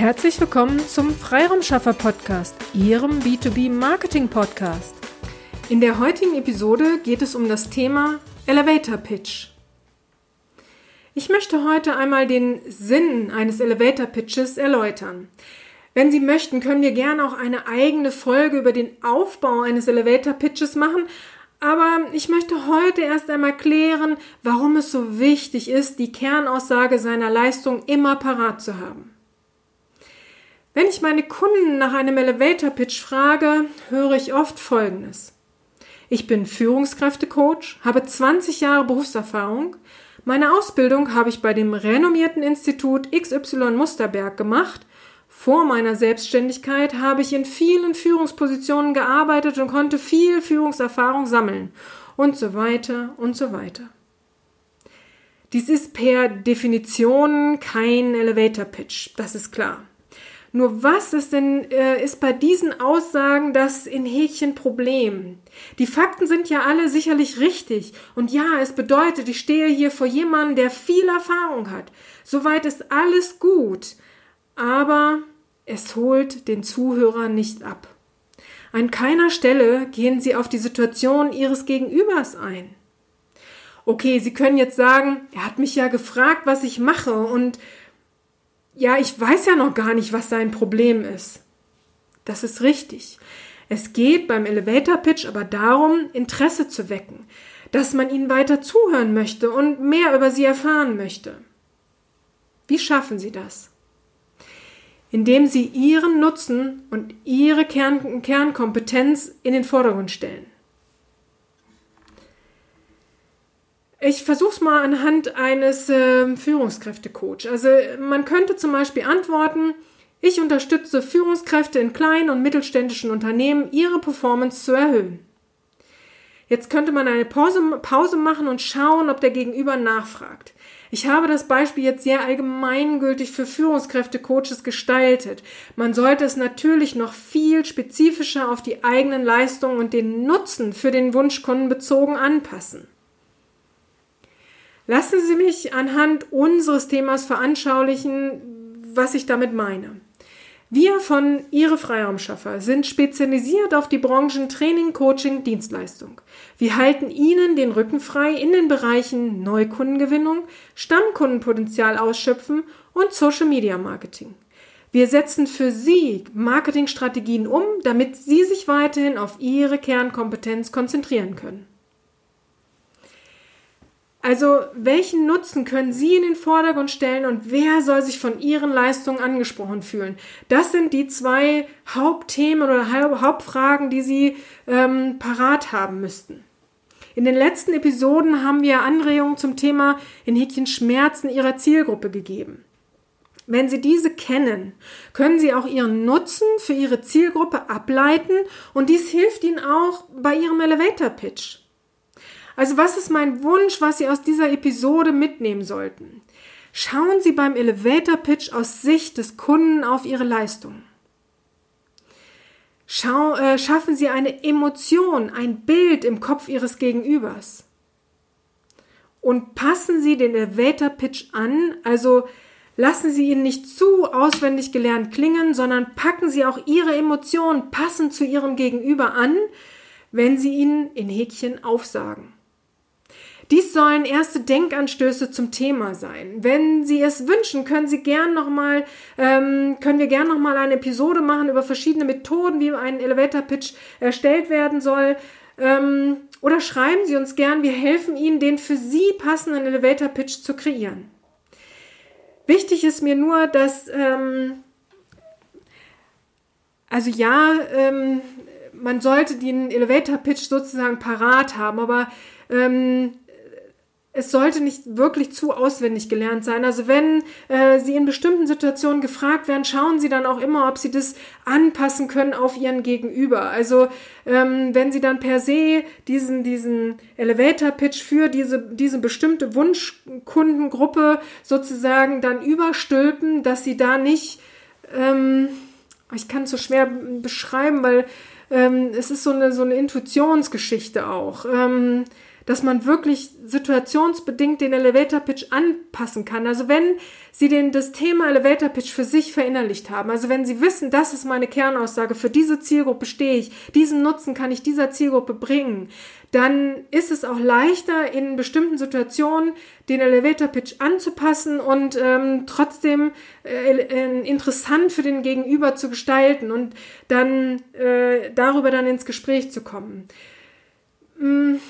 Herzlich willkommen zum Freiraumschaffer Podcast, Ihrem B2B Marketing Podcast. In der heutigen Episode geht es um das Thema Elevator Pitch. Ich möchte heute einmal den Sinn eines Elevator Pitches erläutern. Wenn Sie möchten, können wir gerne auch eine eigene Folge über den Aufbau eines Elevator Pitches machen, aber ich möchte heute erst einmal klären, warum es so wichtig ist, die Kernaussage seiner Leistung immer parat zu haben. Wenn ich meine Kunden nach einem Elevator Pitch frage, höre ich oft Folgendes. Ich bin Führungskräftecoach, habe 20 Jahre Berufserfahrung. Meine Ausbildung habe ich bei dem renommierten Institut XY Musterberg gemacht vor meiner Selbstständigkeit habe ich in vielen Führungspositionen gearbeitet und konnte viel Führungserfahrung sammeln und so weiter und so weiter. Dies ist per Definition kein Elevator Pitch, das ist klar. Nur was ist denn, äh, ist bei diesen Aussagen das in Häkchen Problem? Die Fakten sind ja alle sicherlich richtig. Und ja, es bedeutet, ich stehe hier vor jemandem, der viel Erfahrung hat. Soweit ist alles gut. Aber es holt den Zuhörer nicht ab. An keiner Stelle gehen Sie auf die Situation Ihres Gegenübers ein. Okay, Sie können jetzt sagen, er hat mich ja gefragt, was ich mache und ja, ich weiß ja noch gar nicht, was sein Problem ist. Das ist richtig. Es geht beim Elevator Pitch aber darum, Interesse zu wecken, dass man ihnen weiter zuhören möchte und mehr über sie erfahren möchte. Wie schaffen Sie das? indem sie ihren Nutzen und ihre Kern Kernkompetenz in den Vordergrund stellen. Ich versuche es mal anhand eines äh, Führungskräftecoach. Also man könnte zum Beispiel antworten, ich unterstütze Führungskräfte in kleinen und mittelständischen Unternehmen, ihre Performance zu erhöhen. Jetzt könnte man eine Pause, Pause machen und schauen, ob der Gegenüber nachfragt. Ich habe das Beispiel jetzt sehr allgemeingültig für Führungskräfte-Coaches gestaltet. Man sollte es natürlich noch viel spezifischer auf die eigenen Leistungen und den Nutzen für den Wunschkunden bezogen anpassen. Lassen Sie mich anhand unseres Themas veranschaulichen, was ich damit meine. Wir von Ihre Freiraumschaffer sind spezialisiert auf die Branchen Training, Coaching, Dienstleistung. Wir halten Ihnen den Rücken frei in den Bereichen Neukundengewinnung, Stammkundenpotenzial ausschöpfen und Social Media Marketing. Wir setzen für Sie Marketingstrategien um, damit Sie sich weiterhin auf Ihre Kernkompetenz konzentrieren können. Also welchen Nutzen können Sie in den Vordergrund stellen und wer soll sich von Ihren Leistungen angesprochen fühlen? Das sind die zwei Hauptthemen oder Hauptfragen, die Sie ähm, parat haben müssten. In den letzten Episoden haben wir Anregungen zum Thema in Häkchen Schmerzen Ihrer Zielgruppe gegeben. Wenn Sie diese kennen, können Sie auch Ihren Nutzen für Ihre Zielgruppe ableiten und dies hilft Ihnen auch bei Ihrem Elevator Pitch. Also was ist mein Wunsch, was Sie aus dieser Episode mitnehmen sollten? Schauen Sie beim Elevator Pitch aus Sicht des Kunden auf Ihre Leistung. Schau, äh, schaffen Sie eine Emotion, ein Bild im Kopf Ihres Gegenübers. Und passen Sie den Elevator Pitch an, also lassen Sie ihn nicht zu auswendig gelernt klingen, sondern packen Sie auch Ihre Emotionen passend zu Ihrem Gegenüber an, wenn Sie ihn in Häkchen aufsagen. Dies sollen erste Denkanstöße zum Thema sein. Wenn Sie es wünschen, können Sie gern noch mal, ähm, können wir gern noch mal eine Episode machen über verschiedene Methoden, wie ein Elevator Pitch erstellt werden soll. Ähm, oder schreiben Sie uns gern, wir helfen Ihnen, den für Sie passenden Elevator Pitch zu kreieren. Wichtig ist mir nur, dass ähm, also ja, ähm, man sollte den Elevator Pitch sozusagen parat haben, aber ähm, es sollte nicht wirklich zu auswendig gelernt sein. Also wenn äh, Sie in bestimmten Situationen gefragt werden, schauen Sie dann auch immer, ob Sie das anpassen können auf Ihren Gegenüber. Also ähm, wenn Sie dann per se diesen, diesen Elevator-Pitch für diese, diese bestimmte Wunschkundengruppe sozusagen dann überstülpen, dass Sie da nicht, ähm, ich kann es so schwer beschreiben, weil ähm, es ist so eine, so eine Intuitionsgeschichte auch. Ähm, dass man wirklich situationsbedingt den Elevator Pitch anpassen kann. Also wenn Sie den, das Thema Elevator Pitch für sich verinnerlicht haben, also wenn Sie wissen, das ist meine Kernaussage, für diese Zielgruppe stehe ich, diesen Nutzen kann ich dieser Zielgruppe bringen, dann ist es auch leichter, in bestimmten Situationen den Elevator Pitch anzupassen und ähm, trotzdem äh, äh, interessant für den Gegenüber zu gestalten und dann äh, darüber dann ins Gespräch zu kommen. Hm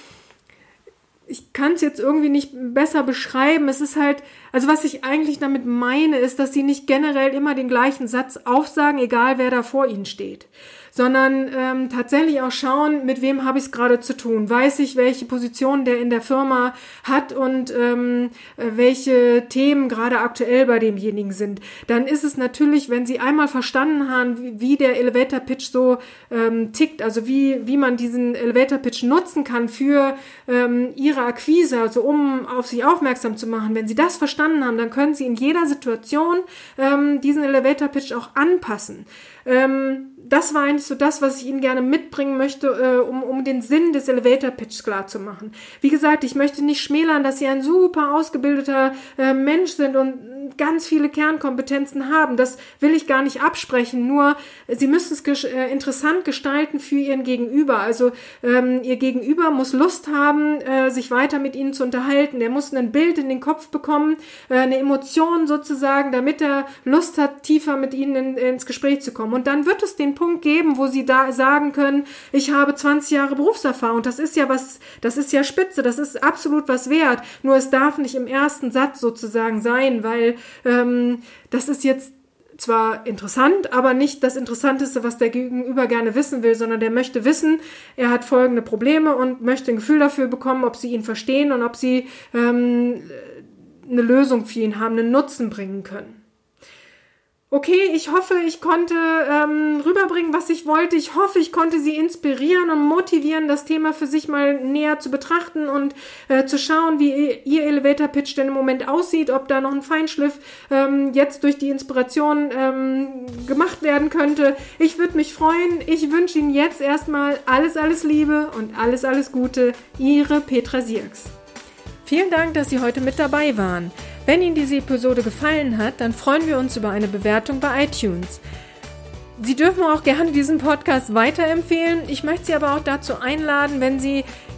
ich kann es jetzt irgendwie nicht besser beschreiben. Es ist halt, also was ich eigentlich damit meine, ist, dass sie nicht generell immer den gleichen Satz aufsagen, egal wer da vor ihnen steht sondern ähm, tatsächlich auch schauen, mit wem habe ich es gerade zu tun. Weiß ich, welche Position der in der Firma hat und ähm, äh, welche Themen gerade aktuell bei demjenigen sind. Dann ist es natürlich, wenn Sie einmal verstanden haben, wie, wie der Elevator Pitch so ähm, tickt, also wie, wie man diesen Elevator Pitch nutzen kann für ähm, Ihre Akquise, also um auf sich aufmerksam zu machen. Wenn Sie das verstanden haben, dann können Sie in jeder Situation ähm, diesen Elevator Pitch auch anpassen. Ähm, das war eigentlich so das, was ich Ihnen gerne mitbringen möchte, äh, um, um den Sinn des Elevator Pitch klar zu machen. Wie gesagt, ich möchte nicht schmälern, dass Sie ein super ausgebildeter äh, Mensch sind und ganz viele Kernkompetenzen haben. Das will ich gar nicht absprechen. Nur Sie müssen es ges äh, interessant gestalten für Ihren Gegenüber. Also ähm, Ihr Gegenüber muss Lust haben, äh, weiter mit Ihnen zu unterhalten. Der muss ein Bild in den Kopf bekommen, äh, eine Emotion sozusagen, damit er Lust hat, tiefer mit Ihnen in, ins Gespräch zu kommen. Und dann wird es den Punkt geben, wo sie da sagen können, ich habe 20 Jahre Berufserfahrung. Das ist ja was, das ist ja spitze, das ist absolut was wert. Nur es darf nicht im ersten Satz sozusagen sein, weil ähm, das ist jetzt zwar interessant, aber nicht das Interessanteste, was der Gegenüber gerne wissen will, sondern der möchte wissen, er hat folgende Probleme und möchte ein Gefühl dafür bekommen, ob sie ihn verstehen und ob sie ähm, eine Lösung für ihn haben, einen Nutzen bringen können. Okay, ich hoffe, ich konnte ähm, rüberbringen, was ich wollte. Ich hoffe, ich konnte Sie inspirieren und motivieren, das Thema für sich mal näher zu betrachten und äh, zu schauen, wie Ihr Elevator Pitch denn im Moment aussieht, ob da noch ein Feinschliff ähm, jetzt durch die Inspiration ähm, gemacht werden könnte. Ich würde mich freuen. Ich wünsche Ihnen jetzt erstmal alles, alles Liebe und alles, alles Gute. Ihre Petra Sierks. Vielen Dank, dass Sie heute mit dabei waren. Wenn Ihnen diese Episode gefallen hat, dann freuen wir uns über eine Bewertung bei iTunes. Sie dürfen auch gerne diesen Podcast weiterempfehlen. Ich möchte Sie aber auch dazu einladen, wenn Sie